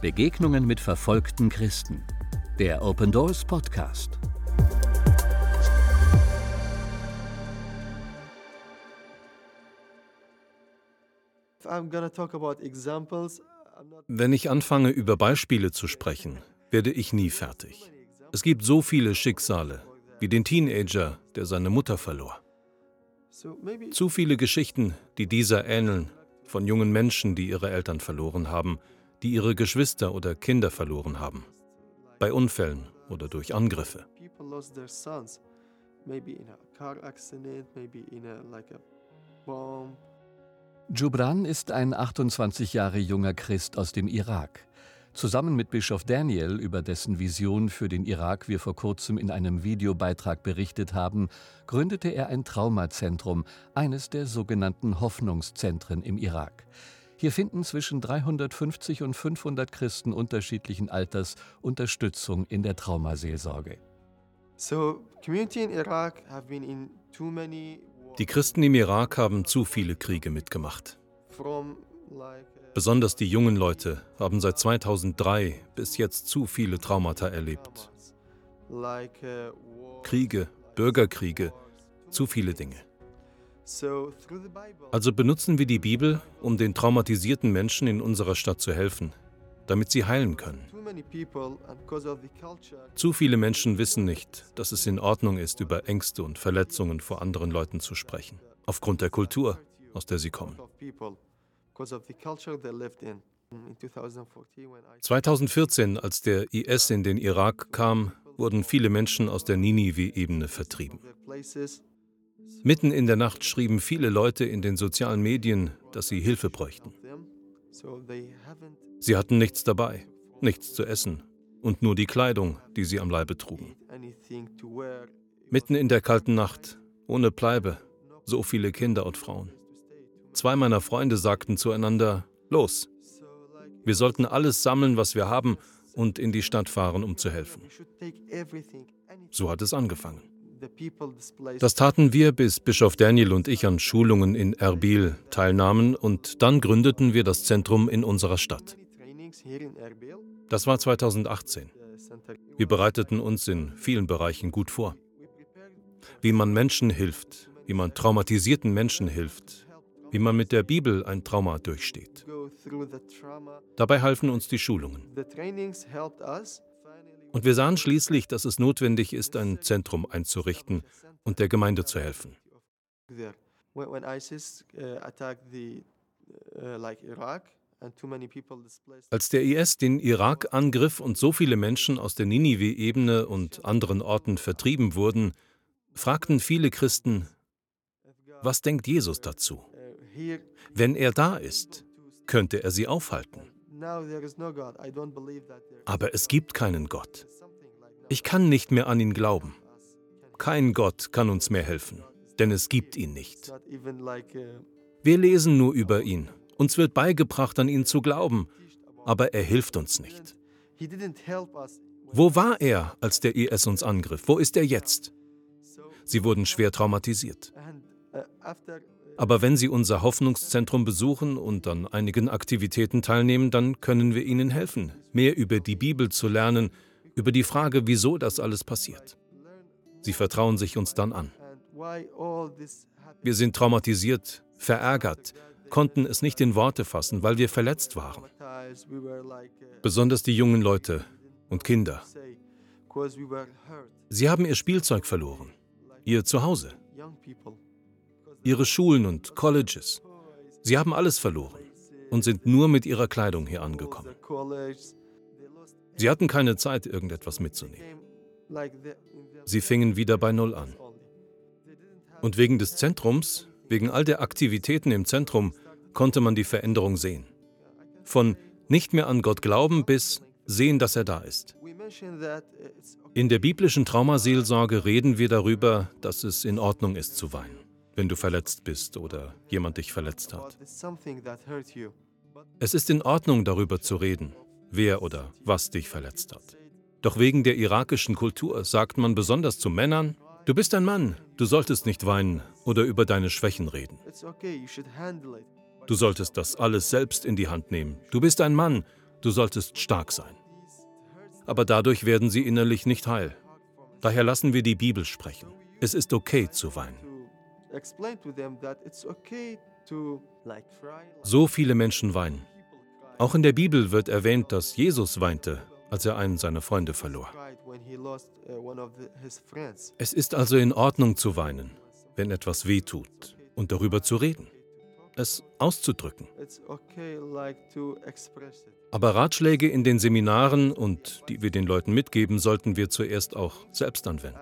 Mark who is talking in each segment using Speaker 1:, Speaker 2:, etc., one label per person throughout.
Speaker 1: Begegnungen mit verfolgten Christen. Der Open Doors Podcast.
Speaker 2: Wenn ich anfange, über Beispiele zu sprechen, werde ich nie fertig. Es gibt so viele Schicksale, wie den Teenager, der seine Mutter verlor. Zu viele Geschichten, die dieser ähneln, von jungen Menschen, die ihre Eltern verloren haben, die ihre Geschwister oder Kinder verloren haben, bei Unfällen oder durch Angriffe.
Speaker 1: Jubran ist ein 28 Jahre junger Christ aus dem Irak. Zusammen mit Bischof Daniel, über dessen Vision für den Irak wir vor kurzem in einem Videobeitrag berichtet haben, gründete er ein Traumazentrum, eines der sogenannten Hoffnungszentren im Irak. Hier finden zwischen 350 und 500 Christen unterschiedlichen Alters Unterstützung in der Traumaseelsorge.
Speaker 2: Die Christen im Irak haben zu viele Kriege mitgemacht. Besonders die jungen Leute haben seit 2003 bis jetzt zu viele Traumata erlebt. Kriege, Bürgerkriege, zu viele Dinge. Also benutzen wir die Bibel, um den traumatisierten Menschen in unserer Stadt zu helfen, damit sie heilen können. Zu viele Menschen wissen nicht, dass es in Ordnung ist, über Ängste und Verletzungen vor anderen Leuten zu sprechen, aufgrund der Kultur, aus der sie kommen. 2014, als der IS in den Irak kam, wurden viele Menschen aus der Ninive-Ebene vertrieben. Mitten in der Nacht schrieben viele Leute in den sozialen Medien, dass sie Hilfe bräuchten. Sie hatten nichts dabei, nichts zu essen und nur die Kleidung, die sie am Leibe trugen. Mitten in der kalten Nacht, ohne Bleibe, so viele Kinder und Frauen. Zwei meiner Freunde sagten zueinander, Los, wir sollten alles sammeln, was wir haben, und in die Stadt fahren, um zu helfen. So hat es angefangen. Das taten wir, bis Bischof Daniel und ich an Schulungen in Erbil teilnahmen und dann gründeten wir das Zentrum in unserer Stadt. Das war 2018. Wir bereiteten uns in vielen Bereichen gut vor. Wie man Menschen hilft, wie man traumatisierten Menschen hilft, wie man mit der Bibel ein Trauma durchsteht. Dabei halfen uns die Schulungen. Und wir sahen schließlich, dass es notwendig ist, ein Zentrum einzurichten und der Gemeinde zu helfen. Als der IS den Irak angriff und so viele Menschen aus der Ninive-Ebene und anderen Orten vertrieben wurden, fragten viele Christen, was denkt Jesus dazu? Wenn er da ist, könnte er sie aufhalten. Aber es gibt keinen Gott. Ich kann nicht mehr an ihn glauben. Kein Gott kann uns mehr helfen, denn es gibt ihn nicht. Wir lesen nur über ihn. Uns wird beigebracht, an ihn zu glauben, aber er hilft uns nicht. Wo war er, als der IS uns angriff? Wo ist er jetzt? Sie wurden schwer traumatisiert. Aber wenn Sie unser Hoffnungszentrum besuchen und an einigen Aktivitäten teilnehmen, dann können wir Ihnen helfen, mehr über die Bibel zu lernen, über die Frage, wieso das alles passiert. Sie vertrauen sich uns dann an. Wir sind traumatisiert, verärgert, konnten es nicht in Worte fassen, weil wir verletzt waren. Besonders die jungen Leute und Kinder. Sie haben ihr Spielzeug verloren, ihr Zuhause ihre Schulen und Colleges. Sie haben alles verloren und sind nur mit ihrer Kleidung hier angekommen. Sie hatten keine Zeit, irgendetwas mitzunehmen. Sie fingen wieder bei Null an. Und wegen des Zentrums, wegen all der Aktivitäten im Zentrum, konnte man die Veränderung sehen. Von nicht mehr an Gott glauben bis sehen, dass er da ist. In der biblischen Traumaseelsorge reden wir darüber, dass es in Ordnung ist zu weinen wenn du verletzt bist oder jemand dich verletzt hat. Es ist in Ordnung, darüber zu reden, wer oder was dich verletzt hat. Doch wegen der irakischen Kultur sagt man besonders zu Männern, du bist ein Mann, du solltest nicht weinen oder über deine Schwächen reden. Du solltest das alles selbst in die Hand nehmen. Du bist ein Mann, Du solltest stark sein. Aber dadurch werden sie innerlich nicht heil. Daher lassen wir die Bibel sprechen. Es ist okay zu weinen. So viele Menschen weinen. Auch in der Bibel wird erwähnt, dass Jesus weinte, als er einen seiner Freunde verlor. Es ist also in Ordnung zu weinen, wenn etwas weh tut, und darüber zu reden, es auszudrücken. Aber Ratschläge in den Seminaren und die wir den Leuten mitgeben, sollten wir zuerst auch selbst anwenden.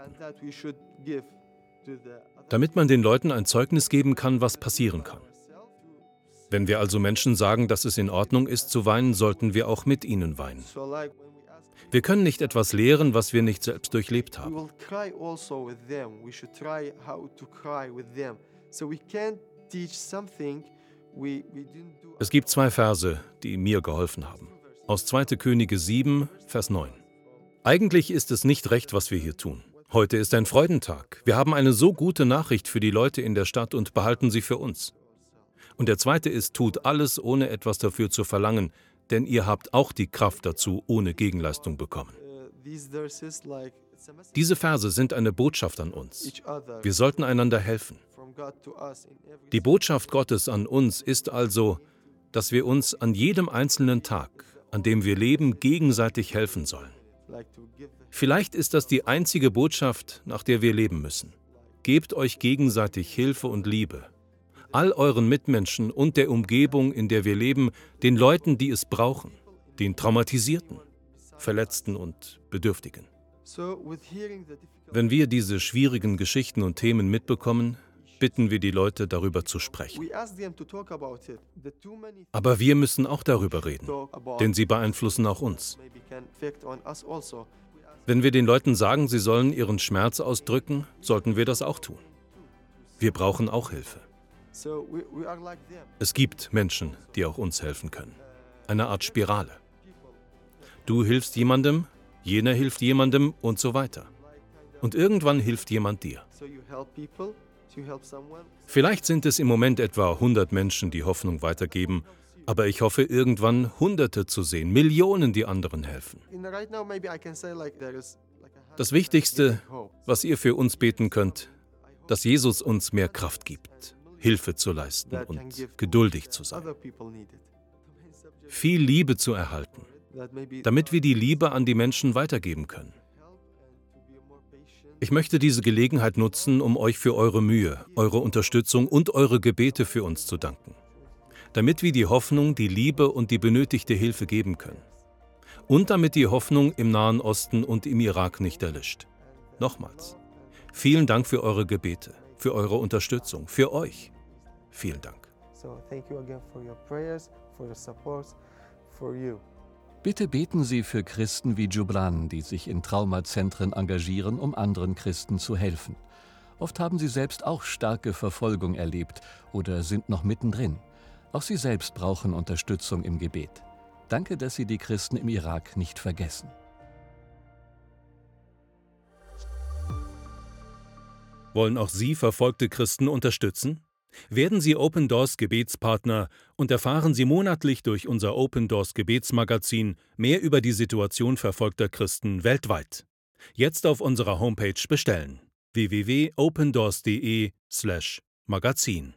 Speaker 2: Damit man den Leuten ein Zeugnis geben kann, was passieren kann. Wenn wir also Menschen sagen, dass es in Ordnung ist zu weinen, sollten wir auch mit ihnen weinen. Wir können nicht etwas lehren, was wir nicht selbst durchlebt haben. Also es gibt zwei Verse, die mir geholfen haben. Aus 2. Könige 7, Vers 9. Eigentlich ist es nicht recht, was wir hier tun. Heute ist ein Freudentag. Wir haben eine so gute Nachricht für die Leute in der Stadt und behalten sie für uns. Und der zweite ist, tut alles, ohne etwas dafür zu verlangen, denn ihr habt auch die Kraft dazu ohne Gegenleistung bekommen. Diese Verse sind eine Botschaft an uns. Wir sollten einander helfen. Die Botschaft Gottes an uns ist also, dass wir uns an jedem einzelnen Tag, an dem wir leben, gegenseitig helfen sollen. Vielleicht ist das die einzige Botschaft, nach der wir leben müssen. Gebt euch gegenseitig Hilfe und Liebe all euren Mitmenschen und der Umgebung, in der wir leben, den Leuten, die es brauchen, den Traumatisierten, Verletzten und Bedürftigen. Wenn wir diese schwierigen Geschichten und Themen mitbekommen, bitten wir die Leute, darüber zu sprechen. Aber wir müssen auch darüber reden, denn sie beeinflussen auch uns. Also. Wenn wir den Leuten sagen, sie sollen ihren Schmerz ausdrücken, sollten wir das auch tun. Wir brauchen auch Hilfe. Es gibt Menschen, die auch uns helfen können. Eine Art Spirale. Du hilfst jemandem, jener hilft jemandem und so weiter. Und irgendwann hilft jemand dir. Vielleicht sind es im Moment etwa 100 Menschen, die Hoffnung weitergeben, aber ich hoffe irgendwann Hunderte zu sehen, Millionen, die anderen helfen. Das Wichtigste, was ihr für uns beten könnt, dass Jesus uns mehr Kraft gibt. Hilfe zu leisten und geduldig zu sein. Viel Liebe zu erhalten, damit wir die Liebe an die Menschen weitergeben können. Ich möchte diese Gelegenheit nutzen, um euch für eure Mühe, eure Unterstützung und eure Gebete für uns zu danken, damit wir die Hoffnung, die Liebe und die benötigte Hilfe geben können. Und damit die Hoffnung im Nahen Osten und im Irak nicht erlischt. Nochmals, vielen Dank für eure Gebete für eure Unterstützung, für euch. Vielen Dank.
Speaker 1: Bitte beten Sie für Christen wie Jubran, die sich in Traumazentren engagieren, um anderen Christen zu helfen. Oft haben sie selbst auch starke Verfolgung erlebt oder sind noch mittendrin. Auch sie selbst brauchen Unterstützung im Gebet. Danke, dass Sie die Christen im Irak nicht vergessen.
Speaker 2: Wollen auch Sie verfolgte Christen unterstützen? Werden Sie Open Doors Gebetspartner und erfahren Sie monatlich durch unser Open Doors Gebetsmagazin mehr über die Situation verfolgter Christen weltweit. Jetzt auf unserer Homepage bestellen www.opendoors.de/magazin